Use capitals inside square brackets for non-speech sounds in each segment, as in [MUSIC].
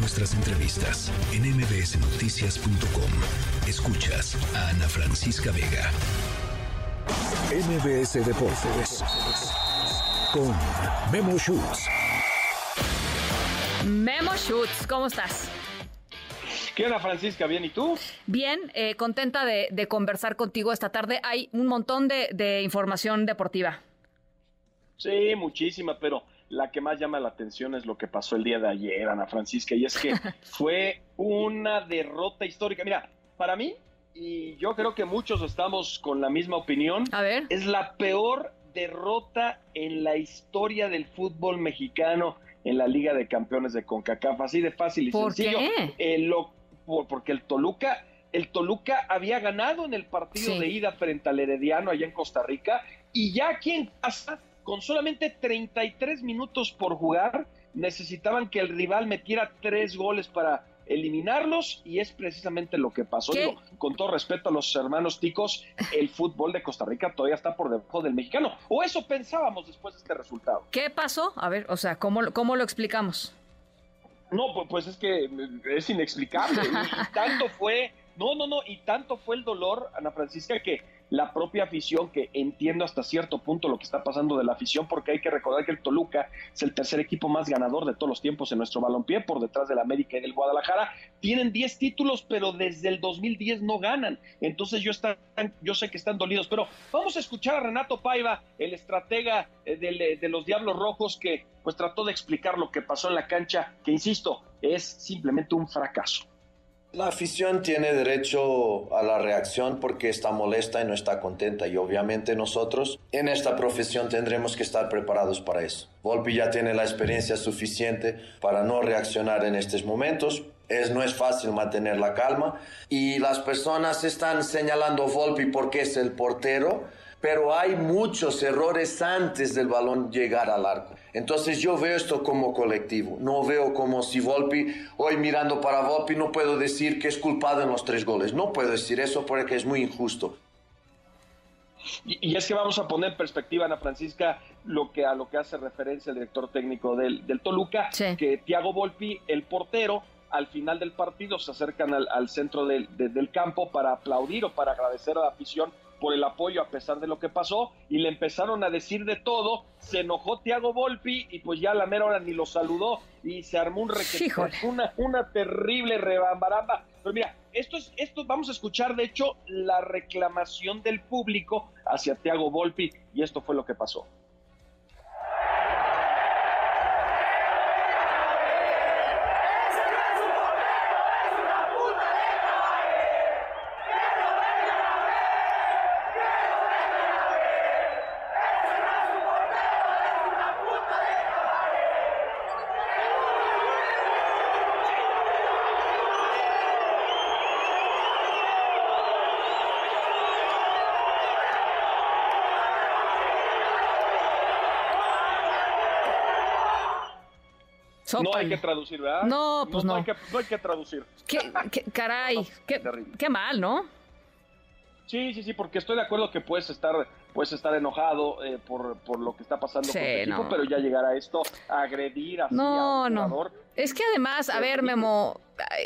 nuestras entrevistas en mbsnoticias.com. Escuchas a Ana Francisca Vega. MBS Deportes con Memo Schutz. Memo Schutz, ¿cómo estás? ¿Qué onda, Francisca? ¿Bien? ¿Y tú? Bien, eh, contenta de, conversar contigo esta tarde. Hay un montón de, de información deportiva. Sí, muchísima, pero la que más llama la atención es lo que pasó el día de ayer, Ana Francisca, y es que [LAUGHS] fue una derrota histórica. Mira, para mí, y yo creo que muchos estamos con la misma opinión, A ver. es la peor derrota en la historia del fútbol mexicano en la Liga de Campeones de CONCACAF, así de fácil y ¿Por sencillo. qué? Eh, lo- porque el Toluca, el Toluca había ganado en el partido Sí. de ida frente al Herediano allá en Costa Rica y ya aquí en casa, con solamente 33 minutos por jugar, necesitaban que el rival metiera tres goles para eliminarlos y es precisamente lo que pasó. Con todo respeto a los hermanos ticos, el fútbol de Costa Rica todavía está por debajo del mexicano. O eso pensábamos después de este resultado. ¿Qué pasó? A ver, o sea, ¿cómo, lo- cómo lo explicamos? No, pu- pues es que es inexplicable. Y, [LAUGHS] y tanto fue, no, no, no, y tanto fue el dolor, Ana Francisca, que la propia afición, que entiendo hasta cierto punto lo que está pasando de la afición, porque hay que recordar que el Toluca es el tercer equipo más ganador de todos los tiempos en nuestro balompié, por detrás del América y del Guadalajara. Tienen 10 títulos, pero desde el 2010 no ganan. Entonces yo, están, yo sé que están dolidos, pero vamos a escuchar a Renato Paiva, el estratega eh, del- de los Diablos Rojos, que pues trató de explicar lo que pasó en la cancha, que insisto, es simplemente un fracaso. La afición tiene derecho a la reacción porque está molesta y no está contenta y obviamente nosotros en esta profesión tendremos que estar preparados para eso. Volpi ya tiene la experiencia suficiente para no reaccionar en estos momentos. Es, no es fácil mantener la calma y las personas están señalando a Volpi porque es el portero, pero hay muchos errores antes del balón llegar al arco. Entonces yo veo esto como colectivo, no veo como si Volpi, hoy mirando para Volpi, no puedo decir que es culpado en los tres goles, no puedo decir eso porque es muy injusto. Y, y es que vamos a poner en perspectiva, Ana Francisca, lo que a lo que hace referencia el director técnico del, del Toluca, Sí. que Thiago Volpi, el portero, al final del partido se acercan al, al centro del, de- del campo para aplaudir o para agradecer a la afición por el apoyo a pesar de lo que pasó y le empezaron a decir de todo, se enojó Thiago Volpi y pues ya a la mera hora ni lo saludó y se armó un requete, una, una terrible rebambaramba. Pero mira, esto es, esto vamos a escuchar de hecho la reclamación del público hacia Thiago Volpi y esto fue lo que pasó. No hay que traducir, ¿verdad? No, pues no. hay que, no hay que traducir. ¿Qué, qué- caray, qué mal, ¿no? Sí, sí, sí, porque estoy de acuerdo que puedes estar, puedes estar enojado eh, por, por lo que está pasando Sí, con tu equipo, no. pero ya llegar a esto, a agredir así No, a un no. jugador, Es que además, a ver, Memo,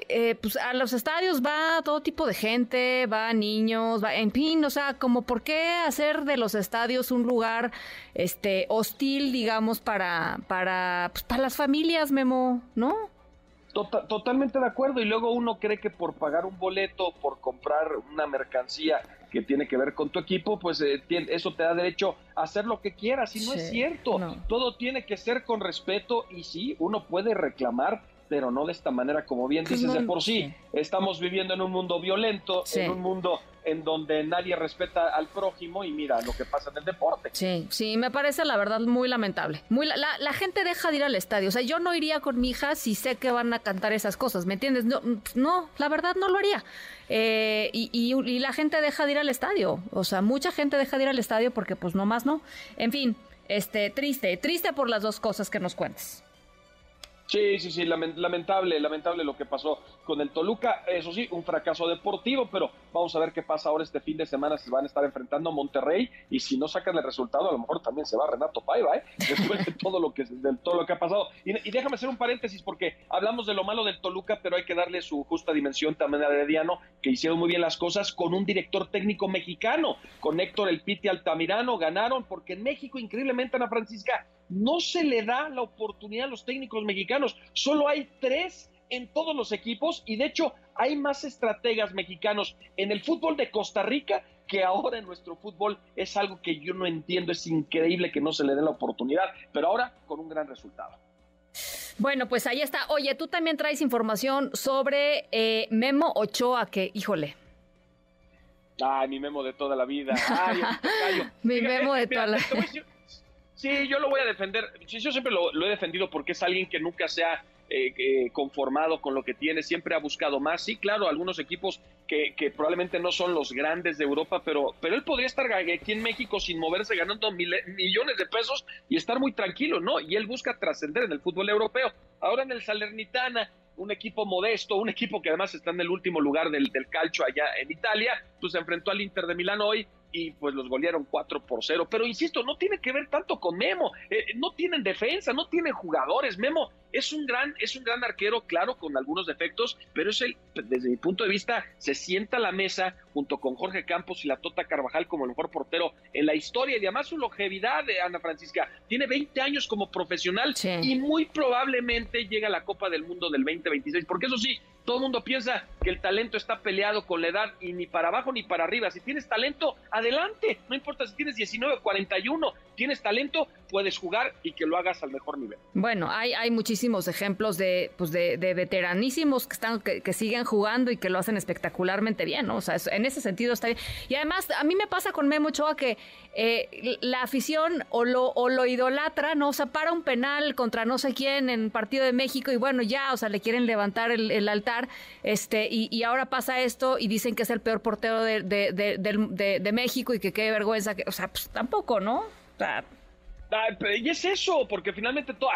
eh, pues a los estadios va todo tipo de gente, va niños, va, en fin, o sea, como por qué hacer de los estadios un lugar, este, hostil, digamos, para, para, pues, para las familias, Memo, ¿no? Tota- totalmente de acuerdo. Y luego uno cree que por pagar un boleto, por comprar una mercancía que tiene que ver con tu equipo, pues eh, eso te da derecho a hacer lo que quieras. Y no es cierto. no. Todo tiene que ser con respeto. Y sí, uno puede reclamar, pero no de esta manera, como bien dices no, de por sí. sí. Estamos viviendo en un mundo violento, Sí. en un mundo en donde nadie respeta al prójimo. Y mira lo que pasa en el deporte. Sí, sí, me parece la verdad muy lamentable. Muy la, la- gente deja de ir al estadio. O sea, yo no iría con mi hija si sé que van a cantar esas cosas, ¿me entiendes? No, no la verdad no lo haría. Eh, y la gente deja de ir al estadio. O sea, mucha gente deja de ir al estadio porque pues nomás no. En fin, este, triste, triste por las dos cosas que nos cuentes. Sí, sí, sí, lamentable, lamentable lo que pasó con el Toluca. Eso sí, un fracaso deportivo, pero vamos a ver qué pasa ahora este fin de semana. Se van a estar enfrentando a Monterrey y si no sacan el resultado, a lo mejor también se va Renato Paiva, ¿eh? [LAUGHS] después de todo lo que, de todo lo que ha pasado. Y, déjame hacer un paréntesis porque hablamos de lo malo del Toluca, pero hay que darle su justa dimensión también a Herediano, que hicieron muy bien las cosas con un director técnico mexicano, con Héctor El Piti Altamirano. Ganaron porque en México, increíblemente, Ana Francisca, no se le da la oportunidad a los técnicos mexicanos. Solo hay tres en todos los equipos y de hecho hay más estrategas mexicanos en el fútbol de Costa Rica que ahora en nuestro fútbol es algo que yo no entiendo, es increíble que no se le dé la oportunidad, pero ahora con un gran resultado. Bueno, pues ahí está. Oye, tú también traes información sobre eh, Memo Ochoa, que, híjole. Ay, mi Memo de toda la vida. Ay, [LAUGHS] mi Memo de toda la vida. Sí, yo lo voy a defender. Yo siempre lo, he defendido porque es alguien que nunca se ha eh, conformado con lo que tiene, siempre ha buscado más. Sí, claro, algunos equipos que, probablemente no son los grandes de Europa, pero, pero él podría estar aquí en México sin moverse, ganando millones de pesos y estar muy tranquilo, ¿no? Y él busca trascender en el fútbol europeo. Ahora en el Salernitana, un equipo modesto, un equipo que además está en el último lugar del, del calcio allá en Italia, pues se enfrentó al Inter de Milán hoy y pues los golearon 4 por 0. Pero insisto, no tiene que ver tanto con Memo. Eh, no tienen defensa, no tienen jugadores. Memo es un gran, es un gran arquero, claro, con algunos defectos, pero es el, desde mi punto de vista, se sienta a la mesa junto con Jorge Campos y la Tota Carvajal como el mejor portero en la historia. Y además su longevidad de Ana Francisca tiene 20 años como profesional y muy probablemente llega a la Copa del Mundo del 2026. Porque eso sí, todo el mundo piensa que el talento está peleado con la edad y ni para abajo ni para arriba. Si tienes talento, adelante. No importa si tienes 19 o 41, tienes talento, puedes jugar y que lo hagas al mejor nivel. Bueno, hay, hay muchísimos ejemplos de, pues de, veteranísimos que, están, que, siguen jugando y que lo hacen espectacularmente bien, ¿no? O sea, en ese sentido está bien. Y además, a mí me pasa con Memo Ochoa que eh, la afición o lo, o lo idolatra, ¿no? O sea, para un penal contra no sé quién en partido de México y bueno, ya, o sea, le quieren levantar el altar este, y, ahora pasa esto y dicen que es el peor portero de, de, México y que qué vergüenza, que, o sea, pues tampoco, ¿no? O sea, y es eso, porque finalmente todo,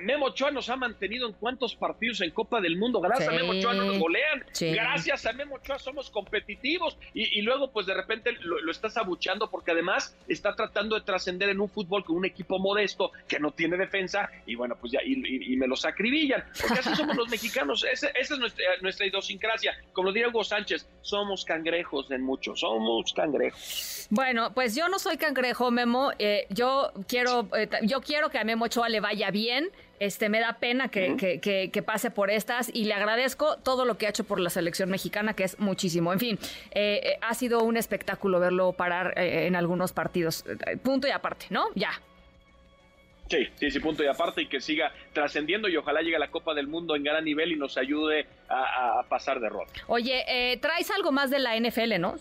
Memo Ochoa nos ha mantenido en cuántos partidos en Copa del Mundo. Gracias a Memo Ochoa no nos golean. Gracias a Memo Ochoa somos competitivos. Y, luego, pues de repente lo, estás abucheando porque además está tratando de trascender en un fútbol con un equipo modesto que no tiene defensa. Y bueno, pues ya, y, me los acribillan. Porque así somos los [LAUGHS] mexicanos. esa es nuestra, nuestra idiosincrasia. Como lo diría Hugo Sánchez, somos cangrejos en muchos. Somos cangrejos. Bueno, pues yo no soy cangrejo, Memo. Eh, yo quiero eh, yo quiero que a Memo Ochoa le vaya bien. Este, me da pena que, pase por estas y le agradezco todo lo que ha hecho por la selección mexicana, que es muchísimo. En fin, eh, eh, ha sido un espectáculo verlo parar en algunos partidos. Punto y aparte, ¿no? Ya. Sí, sí, sí, punto y aparte y que siga trascendiendo y ojalá llegue a la Copa del Mundo en gran nivel y nos ayude a, pasar de rol. Oye, traes algo más de la NFL, ¿no?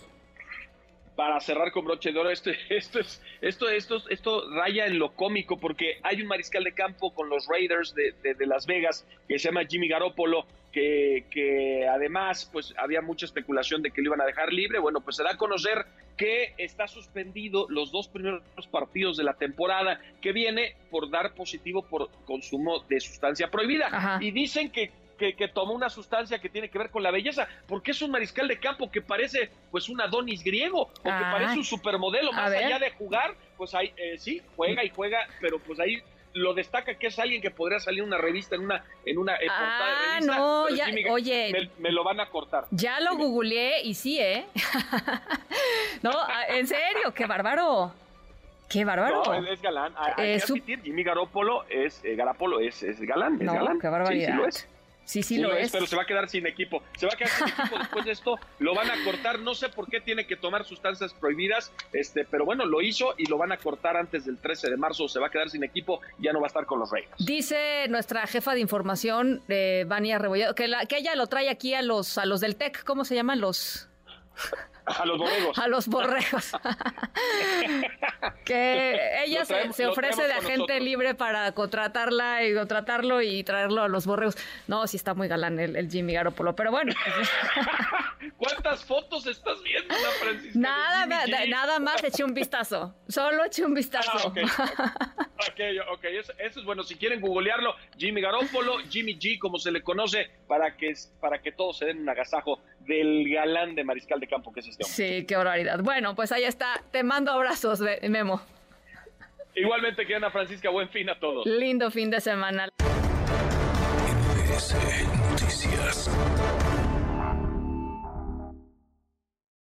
Para cerrar con broche de oro, esto, [LAUGHS] esto, es, esto, esto, esto raya en lo cómico porque hay un mariscal de campo con los Raiders de, Las Vegas que se llama Jimmy Garoppolo, que, que, además pues había mucha especulación de que lo iban a dejar libre. Bueno, pues se da a conocer que está suspendido los dos primeros partidos de la temporada que viene por dar positivo por consumo de sustancia prohibida. Y dicen que que, tomó una sustancia que tiene que ver con la belleza, porque es un mariscal de campo que parece pues un Adonis griego, o que parece un supermodelo, más allá de jugar, pues ahí eh, sí, juega y juega, pero pues ahí lo destaca que es alguien que podría salir en una revista, en una, en una eh, ah, no, ya, oye. Me, lo van a cortar. Ya lo googleé y sí, ¿eh? [LAUGHS] no, ah, en serio, qué bárbaro. Qué bárbaro. No, es galán. Hay, es Jimmy Garoppolo es, eh, es, es galán, es galán. Qué barbaridad. Sí, sí lo es. Sí, sí, lo, es. Pero se va a quedar sin equipo. Se va a quedar sin equipo después de esto. Lo van a cortar. No sé por qué tiene que tomar sustancias prohibidas. Este, pero bueno, lo hizo y lo van a cortar antes del 13 de marzo. Se va a quedar sin equipo. Ya no va a estar con los Reyes. Dice nuestra jefa de información, eh, Vania Rebolledo, que, la, que ella lo trae aquí a los, a los del TEC. ¿Cómo se llaman los? A los borregos. A los borregos. [LAUGHS] que ella se, ofrece de agente libre para contratarla y contratarlo y traerlo a los borregos. No, sí está muy galán el, Jimmy Garoppolo, pero bueno. [LAUGHS] ¿Cuántas fotos estás viendo, Nada, nada más eché un vistazo. Solo eché un vistazo. Ah, ok, eso, es bueno. Si quieren googlearlo, Jimmy Garoppolo, Jimmy G, como se le conoce, para que, para que todos se den un agasajo del galán de mariscal de campo que es este hombre. Sí, qué barbaridad. Bueno, pues ahí está. Te mando abrazos, Memo. Igualmente, que Ana Francisca, buen fin a todos. Lindo fin de semana.